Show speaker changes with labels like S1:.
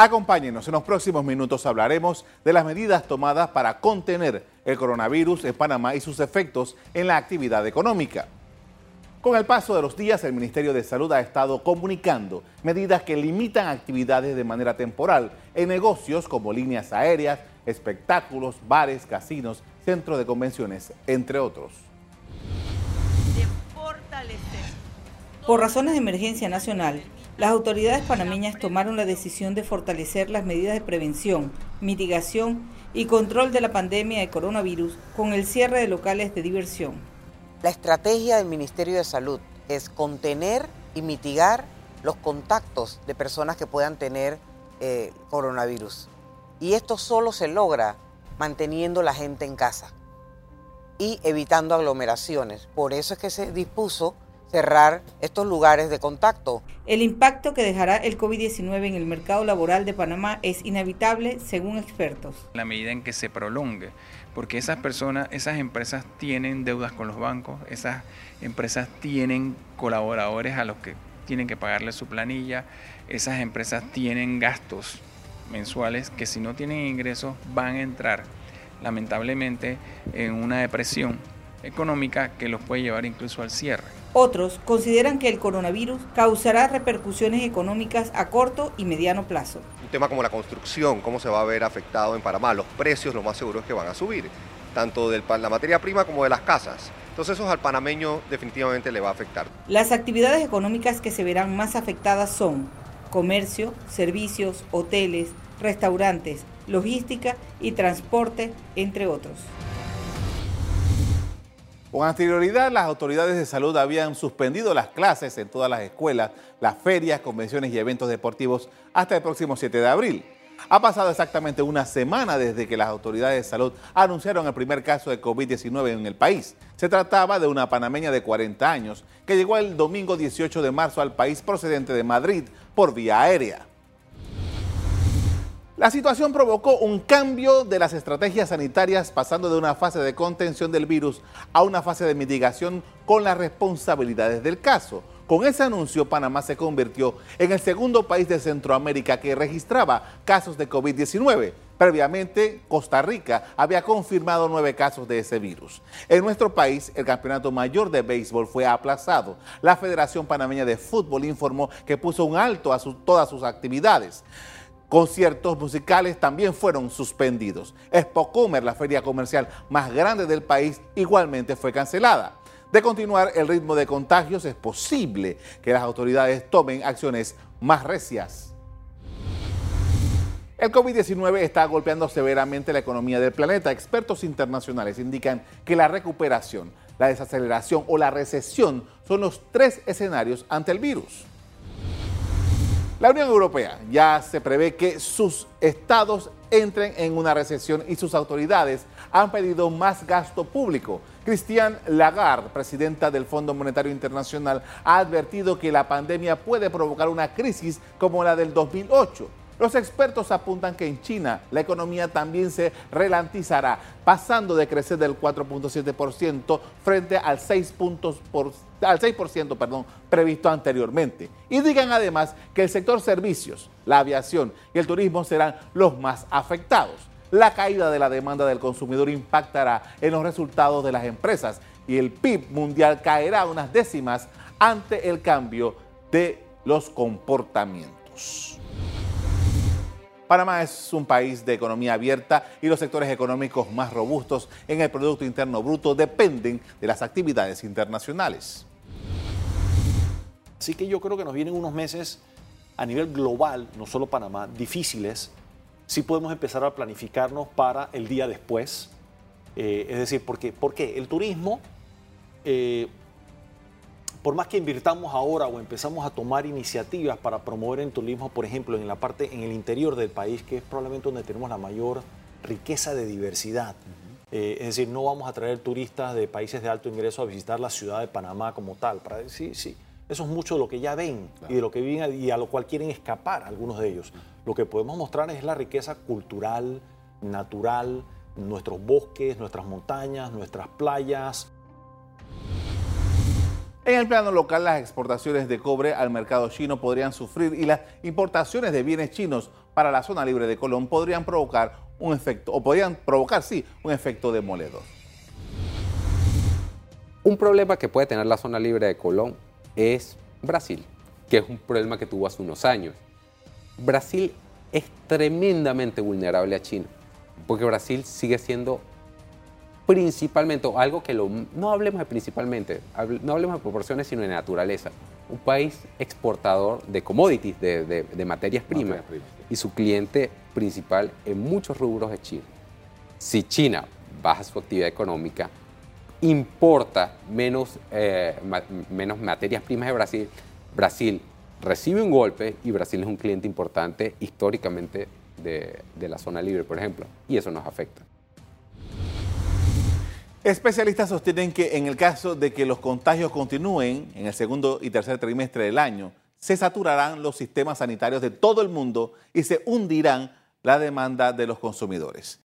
S1: Acompáñenos, en los próximos minutos hablaremos de las medidas tomadas para contener el coronavirus en Panamá y sus efectos en la actividad económica. Con el paso de los días, el Ministerio de Salud ha estado comunicando medidas que limitan actividades de manera temporal en negocios como líneas aéreas, espectáculos, bares, casinos, centros de convenciones, entre otros.
S2: Por razones de emergencia nacional, las autoridades panameñas tomaron la decisión de fortalecer las medidas de prevención, mitigación y control de la pandemia de coronavirus con el cierre de locales de diversión.
S3: La estrategia del Ministerio de Salud es contener y mitigar los contactos de personas que puedan tener eh, coronavirus. Y esto solo se logra manteniendo la gente en casa y evitando aglomeraciones. Por eso es que se dispuso cerrar estos lugares de contacto.
S2: El impacto que dejará el COVID-19 en el mercado laboral de Panamá es inevitable, según expertos.
S4: La medida en que se prolongue, porque esas personas, esas empresas tienen deudas con los bancos, esas empresas tienen colaboradores a los que tienen que pagarle su planilla, esas empresas tienen gastos mensuales que si no tienen ingresos van a entrar lamentablemente en una depresión económica que los puede llevar incluso al cierre.
S2: Otros consideran que el coronavirus causará repercusiones económicas a corto y mediano plazo.
S5: Un tema como la construcción, cómo se va a ver afectado en Panamá, los precios lo más seguro es que van a subir, tanto de la materia prima como de las casas. Entonces eso al panameño definitivamente le va a afectar.
S2: Las actividades económicas que se verán más afectadas son comercio, servicios, hoteles, restaurantes, logística y transporte, entre otros.
S1: Con anterioridad, las autoridades de salud habían suspendido las clases en todas las escuelas, las ferias, convenciones y eventos deportivos hasta el próximo 7 de abril. Ha pasado exactamente una semana desde que las autoridades de salud anunciaron el primer caso de COVID-19 en el país. Se trataba de una panameña de 40 años que llegó el domingo 18 de marzo al país procedente de Madrid por vía aérea. La situación provocó un cambio de las estrategias sanitarias pasando de una fase de contención del virus a una fase de mitigación con las responsabilidades del caso. Con ese anuncio, Panamá se convirtió en el segundo país de Centroamérica que registraba casos de COVID-19. Previamente, Costa Rica había confirmado nueve casos de ese virus. En nuestro país, el campeonato mayor de béisbol fue aplazado. La Federación Panameña de Fútbol informó que puso un alto a todas sus actividades. Conciertos musicales también fueron suspendidos. Expo Comer, la feria comercial más grande del país, igualmente fue cancelada. De continuar el ritmo de contagios, es posible que las autoridades tomen acciones más recias. El COVID-19 está golpeando severamente la economía del planeta. Expertos internacionales indican que la recuperación, la desaceleración o la recesión son los tres escenarios ante el virus. La Unión Europea ya se prevé que sus estados entren en una recesión y sus autoridades han pedido más gasto público. Christian Lagarde, presidenta del Fondo Monetario Internacional, ha advertido que la pandemia puede provocar una crisis como la del 2008 los expertos apuntan que en China la economía también se relantizará, pasando de crecer del 4.7% frente al 6%, por, al 6 perdón, previsto anteriormente. Y digan además que el sector servicios, la aviación y el turismo serán los más afectados. La caída de la demanda del consumidor impactará en los resultados de las empresas y el PIB mundial caerá unas décimas ante el cambio de los comportamientos. Panamá es un país de economía abierta y los sectores económicos más robustos en el Producto Interno Bruto dependen de las actividades internacionales.
S6: Así que yo creo que nos vienen unos meses a nivel global, no solo Panamá, difíciles. Sí podemos empezar a planificarnos para el día después. Eh, es decir, porque, qué? el turismo eh, por más que invirtamos ahora o empezamos a tomar iniciativas para promover el turismo, por ejemplo, en la parte, en el interior del país, que es probablemente donde tenemos la mayor riqueza de diversidad. Eh, es decir, no vamos a traer turistas de países de alto ingreso a visitar la ciudad de Panamá como tal. Para decir, sí, eso es mucho de lo que ya ven y de lo que viven y a lo cual quieren escapar algunos de ellos. Lo que podemos mostrar es la riqueza cultural, natural, nuestros bosques, nuestras montañas, nuestras playas,
S1: En el plano local, las exportaciones de cobre al mercado chino podrían sufrir y las importaciones de bienes chinos para la zona libre de Colón podrían provocar un efecto, o podrían provocar, sí, un efecto demoledor.
S7: Un problema que puede tener la zona libre de Colón es Brasil, que es un problema que tuvo hace unos años. Brasil es tremendamente vulnerable a China, porque Brasil sigue siendo principalmente, o algo que lo, no hablemos de principalmente, no hablemos de proporciones, sino de naturaleza. Un país exportador de commodities, de, materias primas, y su cliente principal en muchos rubros es China. Si China baja su actividad económica, importa menos, eh, menos materias primas de Brasil, Brasil recibe un golpe y Brasil es un cliente importante históricamente de, de la zona libre, por ejemplo, y eso nos afecta.
S1: Especialistas sostienen que en el caso de que los contagios continúen en el segundo y tercer trimestre del año, se saturarán los sistemas sanitarios de todo el mundo y se hundirán la demanda de los consumidores.